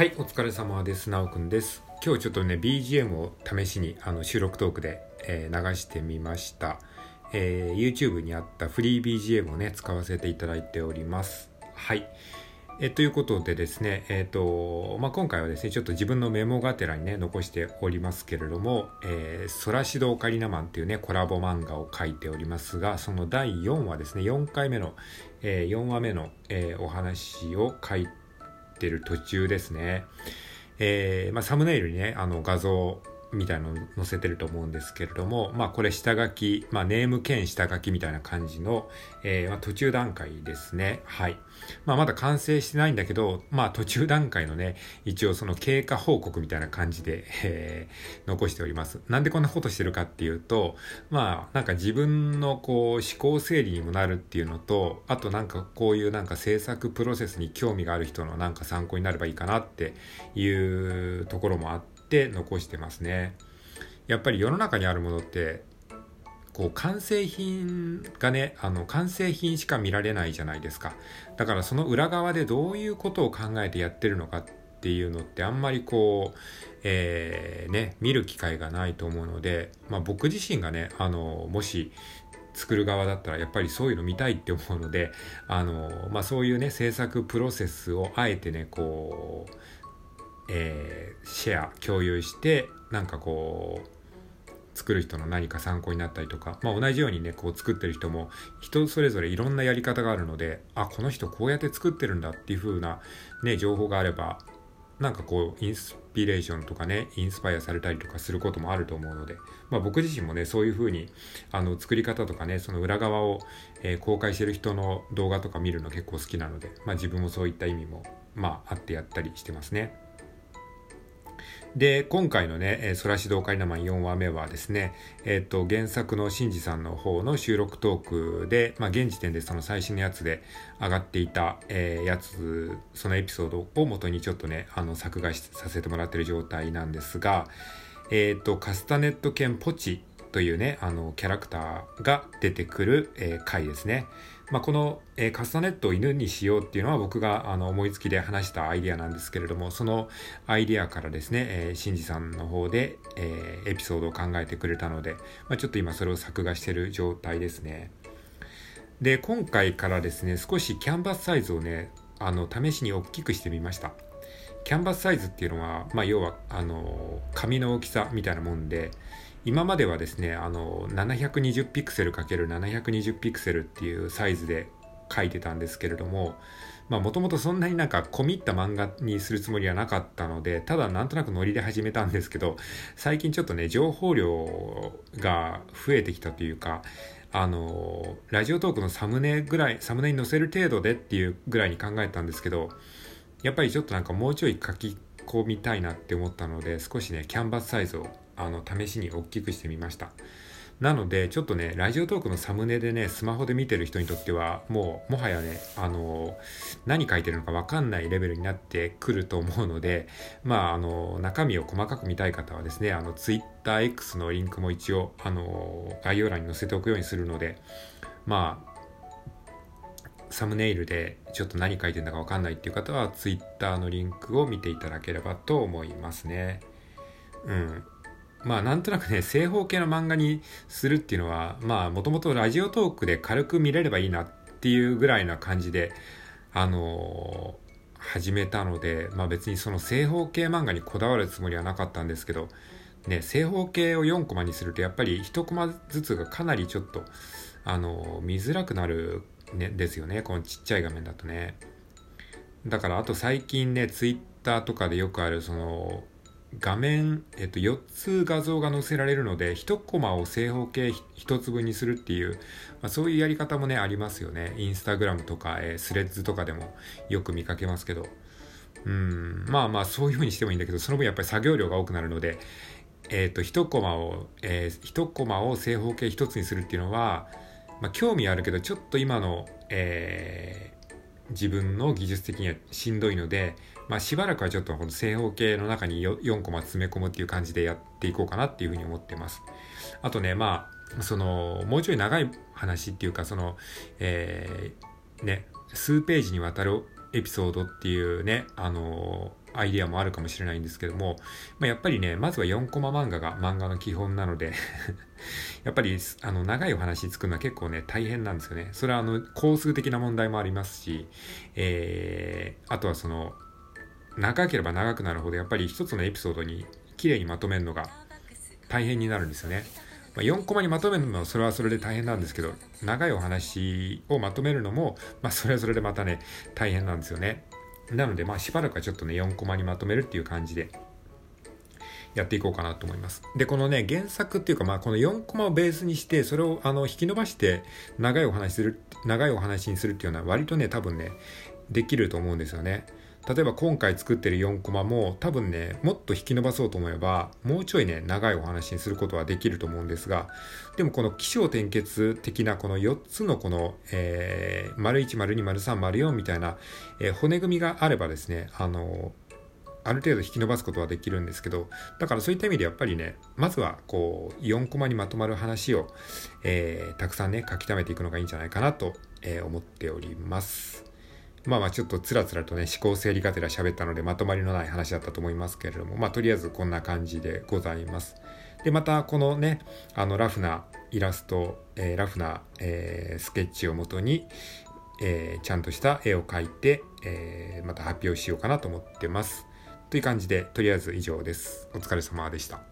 はい、お疲れ様です。なおくんです。今日ちょっとね、BGM を試しにあの収録トークで、えー流してみました、えー YouTube にあったフリー BGM をね、使わせていただいております。はい。えということでですね、えっ、と、まあ、今回はですね、ちょっと自分のメモがてらにね、残しておりますけれども、えー、ソラシドオカリナマンっていうね、コラボ漫画を書いておりますが、その第4話ですね、4回目の、え4話目の、えお話を書いててる途中ですね。えーまあ、サムネイルにね、あの画像みたいなの載せてると思うんですけれども、まあ、これ下書き、まあ、ネーム兼下書きみたいな感じの、えーまあ、途中段階ですね。はい。まあ、まだ完成してないんだけど、まあ、途中段階のね、一応その経過報告みたいな感じで、えー残しております。なんでこんなことしてるかっていうと、まあ、なんか自分のこう思考整理にもなるっていうのと、あとなんかこういうなんか制作プロセスに興味がある人のなんか参考になればいいかなっていうところもあって残してますね。やっぱり世の中にあるものってこう完成品がねあの完成品しか見られないじゃないですかだからその裏側でどういうことを考えてやってるのかっていうのってあんまりこう、えーね見る機会がないと思うので、まあ、僕自身がねあのもし作る側だったらやっぱりそういうの見たいって思うのであの、まあ、そういうね制作プロセスをあえてねこう、えーシェア共有してなんかこう作る人の何か参考になったりとか、まあ、同じようにねこう作ってる人も人それぞれいろんなやり方があるのであこの人こうやって作ってるんだっていう風なね情報があればなんかこうインスピレーションとかねインスパイアされたりとかすることもあると思うので、まあ、僕自身もねそういう風にあの作り方とかねその裏側を、えー公開してる人の動画とか見るの結構好きなので、まあ、自分もそういった意味もまああってやったりしてますね。で、今回のね、えー、ソラシドオカリナマン4話目はですね、えっ、と、原作のシンジさんの方の収録トークで、まあ、現時点でその最新のやつで上がっていた、えーやつ、そのエピソードを元にちょっとね、あの、作画させてもらってる状態なんですが、えっ、と、カスタネット犬ポチというね、あの、キャラクターが出てくる、えー回ですね。まあ、この、えーカスタネットを犬にしようっていうのは僕があの思いつきで話したアイディアなんですけれども、そのアイディアからですね、えー、シンジさんの方で、えーエピソードを考えてくれたので、まあ、ちょっと今それを作画してる状態ですね。で、今回からですね、少しキャンバスサイズをね、あの、試しに大きくしてみました。キャンバスサイズっていうのは、まあ、要は、あの、紙の大きさみたいなもんで、今まではですね、あの、720ピクセル ×720 ピクセルっていうサイズで書いてたんですけれども、もともとそんなになんか込み入った漫画にするつもりはなかったので、ただなんとなくノリで始めたんですけど、最近ちょっとね、情報量が増えてきたというか、あの、ラジオトークのサムネぐらい、サムネに載せる程度でっていうぐらいに考えたんですけど、やっぱりちょっとなんかもうちょい書き込みたいなって思ったので、少しね、キャンバスサイズをあの試しに大きくしてみました。なので、ちょっとね、ラジオトークのサムネでね、スマホで見てる人にとっては、もう、もはやね、あの、何書いてるのかわかんないレベルになってくると思うので、まあ、あの、中身を細かく見たい方はですね、あの、TwitterX のリンクも一応、あの、概要欄に載せておくようにするので、まあ、サムネイルでちょっと何書いてるのかわかんないっていう方は Twitter のリンクを見ていただければと思いますね。うん。まあなんとなくね、正方形の漫画にするっていうのは、まあもともとラジオトークで軽く見れればいいなっていうぐらいな感じで、あのー始めたので、まあ別にその正方形漫画にこだわるつもりはなかったんですけど、ね、正方形を4コマにするとやっぱり1コマずつがかなりちょっと、あのー見づらくなる、ね、ですよね、このちっちゃい画面だとね。だからあと最近ね、ツイッターとかでよくあるその画面、えっと、4つ画像が載せられるので、1コマを正方形1粒にするっていう、まあ、そういうやり方もね、ありますよね。インスタグラムとか、えースレッズとかでもよく見かけますけど。うん、まあまあそういう風にしてもいいんだけど、その分やっぱり作業量が多くなるので、えっ、と、1コマを、えー、1コマを正方形1つにするっていうのは、まあ興味あるけど、ちょっと今の、えー自分の技術的にはしんどいので、まあ、しばらくはちょっとこの正方形の中に4コマ詰め込むっていう感じでやっていこうかなっていうふうに思ってます。あとね、まあ、その、もうちょい長い話っていうか、その、えーね、数ページにわたるエピソードっていうね、あのアイデアもあるかもしれないんですけども、まあ、やっぱりね、まずは4コマ漫画が漫画の基本なので やっぱりあの長いお話作るのは結構ね、大変なんですよね。それはあの、工数的な問題もありますし、えー、あとはその、長ければ長くなるほど、やっぱり一つのエピソードに綺麗にまとめるのが大変になるんですよね。まあ、4コマにまとめるのもそれはそれで大変なんですけど、長いお話をまとめるのも、まあ、それはそれでまたね、大変なんですよね。なので、まあ、しばらくはちょっとね、4コマにまとめるっていう感じで、やっていこうかなと思います。で、このね、原作っていうか、まあ、この4コマをベースにして、それを、あの、引き伸ばして、長いお話する、長いお話にするっていうのは、割とね、多分ね、できると思うんですよね。例えば今回作ってる4コマも多分ねもっと引き伸ばそうと思えばもうちょいね長いお話にすることはできると思うんですがでもこの起承転結的なこの4つのこの、えー、丸1丸2丸3丸4みたいな、えー、骨組みがあればですねあのある程度引き伸ばすことはできるんですけどだからそういった意味でやっぱりねまずはこう4コマにまとまる話を、えー、たくさんね書き溜めていくのがいいんじゃないかなと、えー、思っております。まあまあちょっとつらつらとね、思考整理がてら喋ったのでまとまりのない話だったと思いますけれども、まあとりあえずこんな感じでございます。で、またこのね、あのラフなイラスト、えー、ラフな、えー、スケッチをもとに、えー、ちゃんとした絵を描いて、えまた発表しようかなと思ってます。という感じで、とりあえず以上です。お疲れ様でした。